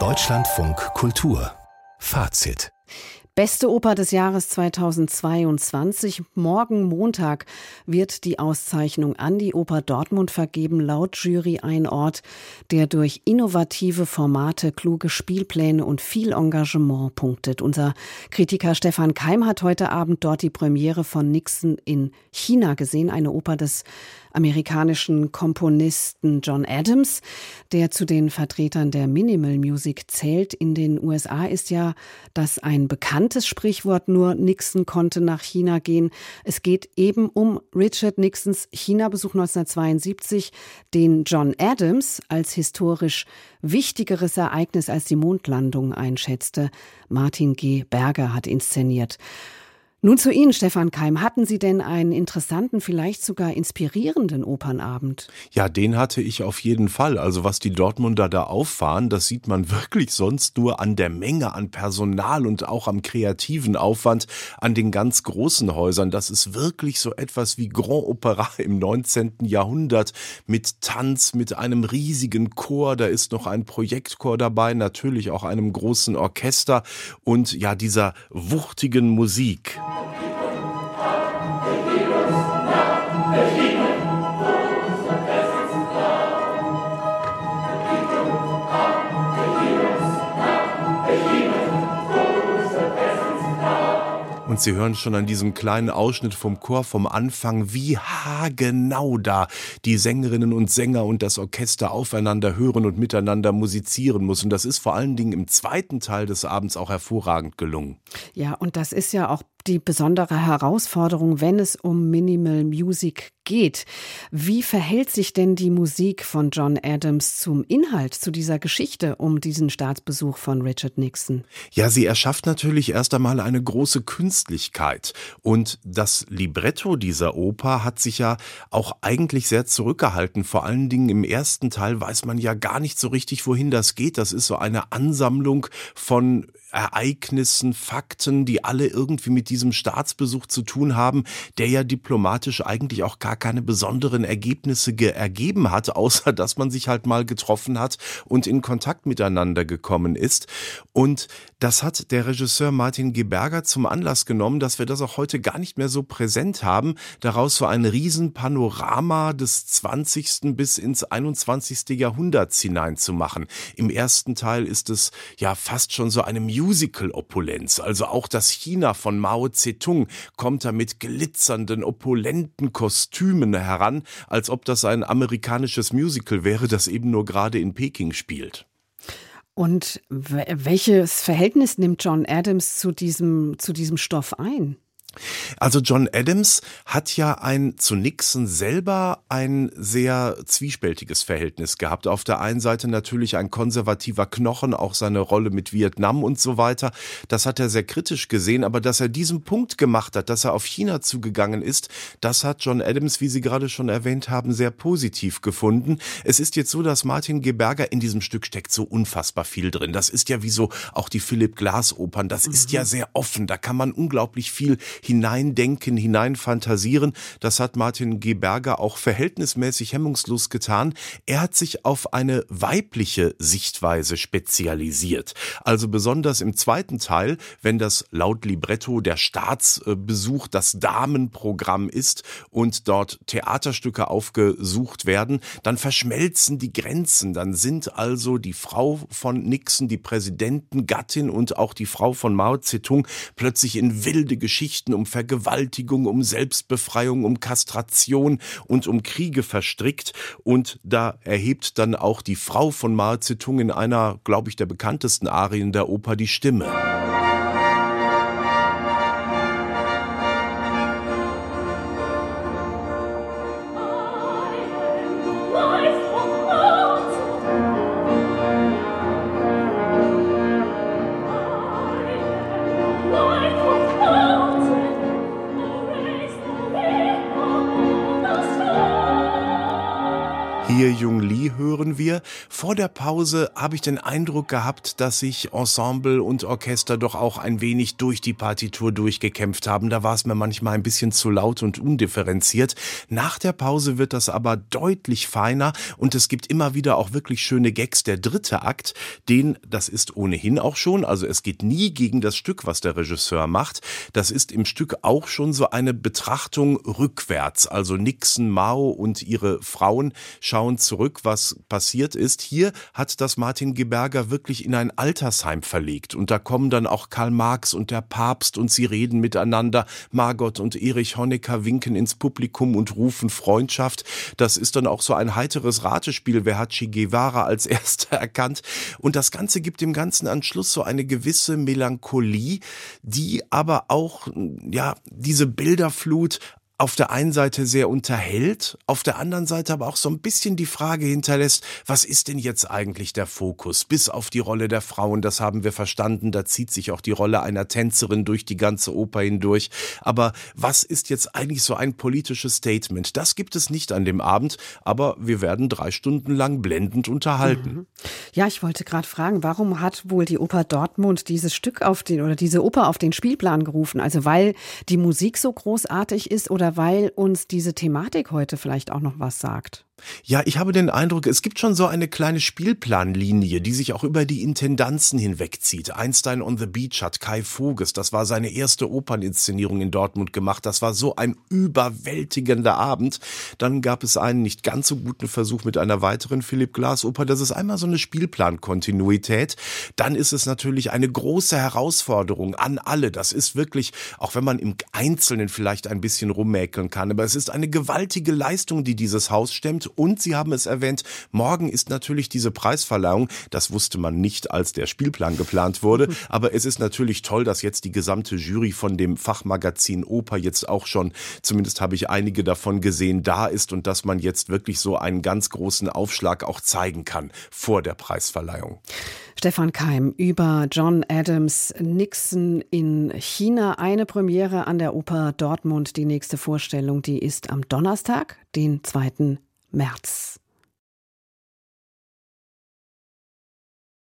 Deutschlandfunk Kultur Fazit Beste Oper des Jahres 2022. Morgen Montag wird die Auszeichnung an die Oper Dortmund vergeben. Laut Jury ein Ort, der durch innovative Formate, kluge Spielpläne und viel Engagement punktet. Unser Kritiker Stefan Keim hat heute Abend dort die Premiere von Nixon in China gesehen. Eine Oper des amerikanischen Komponisten John Adams, der zu den Vertretern der Minimal Music zählt. In den USA ist ja das ein bekanntes Sprichwort, nur Nixon konnte nach China gehen. Es geht eben um Richard Nixons China-Besuch 1972, den John Adams als historisch wichtigeres Ereignis als die Mondlandung einschätzte. Martin G. Berger hat inszeniert. Nun zu Ihnen, Stefan Keim. Hatten Sie denn einen interessanten, vielleicht sogar inspirierenden Opernabend? Ja, den hatte ich auf jeden Fall. Also was die Dortmunder da auffahren, das sieht man wirklich sonst nur an der Menge an Personal und auch am kreativen Aufwand an den ganz großen Häusern. Das ist wirklich so etwas wie Grand Opera im 19. Jahrhundert mit Tanz, mit einem riesigen Chor. Da ist noch ein Projektchor dabei, natürlich auch einem großen Orchester und ja, dieser wuchtigen Musik. Und Sie hören schon an diesem kleinen Ausschnitt vom Chor vom Anfang, wie haargenau da die Sängerinnen und Sänger und das Orchester aufeinander hören und miteinander musizieren muss. Und das ist vor allen Dingen im zweiten Teil des Abends auch hervorragend gelungen. Ja, und das ist ja auch die besondere Herausforderung, wenn es um Minimal Music geht. Wie verhält sich denn die Musik von John Adams zum Inhalt, zu dieser Geschichte um diesen Staatsbesuch von Richard Nixon? Ja, sie erschafft natürlich erst einmal eine große Künstlichkeit. Und das Libretto dieser Oper hat sich ja auch eigentlich sehr zurückgehalten. Vor allen Dingen im ersten Teil weiß man ja gar nicht so richtig, wohin das geht. Das ist so eine Ansammlung von Ereignissen, Fakten, die alle irgendwie mit diesem Staatsbesuch zu tun haben, der ja diplomatisch eigentlich auch gar keine besonderen Ergebnisse ergeben hat, außer dass man sich halt mal getroffen hat und in Kontakt miteinander gekommen ist. Und das hat der Regisseur Martin Geberger zum Anlass genommen, dass wir das auch heute gar nicht mehr so präsent haben, daraus so ein Riesenpanorama des 20. bis ins 21. Jahrhunderts hineinzumachen. Im ersten Teil ist es ja fast schon so eine Musical Musical-Opulenz, also auch das China von Mao Zedong kommt da mit glitzernden, opulenten Kostümen heran, als ob das ein amerikanisches Musical wäre, das eben nur gerade in Peking spielt. Und welches Verhältnis nimmt John Adams zu diesem, zu diesem Stoff ein? Also John Adams hat ja ein zu Nixon selber ein sehr zwiespältiges Verhältnis gehabt. Auf der einen Seite natürlich ein konservativer Knochen, auch seine Rolle mit Vietnam und so weiter. Das hat er sehr kritisch gesehen, aber dass er diesen Punkt gemacht hat, dass er auf China zugegangen ist, das hat John Adams, wie Sie gerade schon erwähnt haben, sehr positiv gefunden. Es ist jetzt so, dass Martin Geberger in diesem Stück steckt so unfassbar viel drin. Das ist ja wie so auch die Philipp Glass Opern. Das ist ja mhm. sehr offen. Da kann man unglaublich viel hineindenken, hineinfantasieren. Das hat Martin G. Berger auch verhältnismäßig hemmungslos getan. Er hat sich auf eine weibliche Sichtweise spezialisiert. Also besonders im zweiten Teil, wenn das laut Libretto der Staatsbesuch das Damenprogramm ist und dort Theaterstücke aufgesucht werden, dann verschmelzen die Grenzen. Dann sind also die Frau von Nixon, die Präsidentengattin und auch die Frau von Mao Zedong plötzlich in wilde Geschichten um Vergewaltigung, um Selbstbefreiung, um Kastration und um Kriege verstrickt. Und da erhebt dann auch die Frau von Mao Zedong in einer, glaube ich, der bekanntesten Arien der Oper die Stimme. jong hören wir. Vor der Pause habe ich den Eindruck gehabt, dass sich Ensemble und Orchester doch auch ein wenig durch die Partitur durchgekämpft haben. Da war es mir manchmal ein bisschen zu laut und undifferenziert. Nach der Pause wird das aber deutlich feiner und es gibt immer wieder auch wirklich schöne Gags. Der dritte Akt, den, das ist ohnehin auch schon, also es geht nie gegen das Stück, was der Regisseur macht. Das ist im Stück auch schon so eine Betrachtung rückwärts. Also Nixon, Mao und ihre Frauen schauen zurück, was passiert ist. Hier hat das Martin Geberger wirklich in ein Altersheim verlegt und da kommen dann auch Karl Marx und der Papst und sie reden miteinander. Margot und Erich Honecker winken ins Publikum und rufen Freundschaft. Das ist dann auch so ein heiteres Ratespiel. Wer hat Che Guevara als erster erkannt? Und das Ganze gibt dem ganzen Anschluss so eine gewisse Melancholie, die aber auch, ja, diese Bilderflut auf der einen Seite sehr unterhält, auf der anderen Seite aber auch so ein bisschen die Frage hinterlässt, was ist denn jetzt eigentlich der Fokus? Bis auf die Rolle der Frauen, das haben wir verstanden, da zieht sich auch die Rolle einer Tänzerin durch die ganze Oper hindurch. Aber was ist jetzt eigentlich so ein politisches Statement? Das gibt es nicht an dem Abend, aber wir werden drei Stunden lang blendend unterhalten. Mhm. Ja, ich wollte gerade fragen, warum hat wohl die Oper Dortmund dieses Stück auf den oder diese Oper auf den Spielplan gerufen? Also weil die Musik so großartig ist oder oder weil uns diese Thematik heute vielleicht auch noch was sagt? Ja, ich habe den Eindruck, es gibt schon so eine kleine Spielplanlinie, die sich auch über die Intendanzen hinwegzieht. Einstein on the Beach hat Kai Voges, das war seine erste Operninszenierung in Dortmund gemacht. Das war so ein überwältigender Abend. Dann gab es einen nicht ganz so guten Versuch mit einer weiteren Philipp Glass Oper. Das ist einmal so eine Spielplankontinuität. Dann ist es natürlich eine große Herausforderung an alle. Das ist wirklich, auch wenn man im Einzelnen vielleicht ein bisschen rummäkeln kann, aber es ist eine gewaltige Leistung, die dieses Haus stemmt und Sie haben es erwähnt, morgen ist natürlich diese Preisverleihung. Das wusste man nicht, als der Spielplan geplant wurde. Aber es ist natürlich toll, dass jetzt die gesamte Jury von dem Fachmagazin Oper jetzt auch schon, zumindest habe ich einige davon gesehen, da ist und dass man jetzt wirklich so einen ganz großen Aufschlag auch zeigen kann vor der Preisverleihung. Stefan Keim über John Adams Nixon in China. Eine Premiere an der Oper Dortmund. Die nächste Vorstellung, die ist am Donnerstag, den 2. März.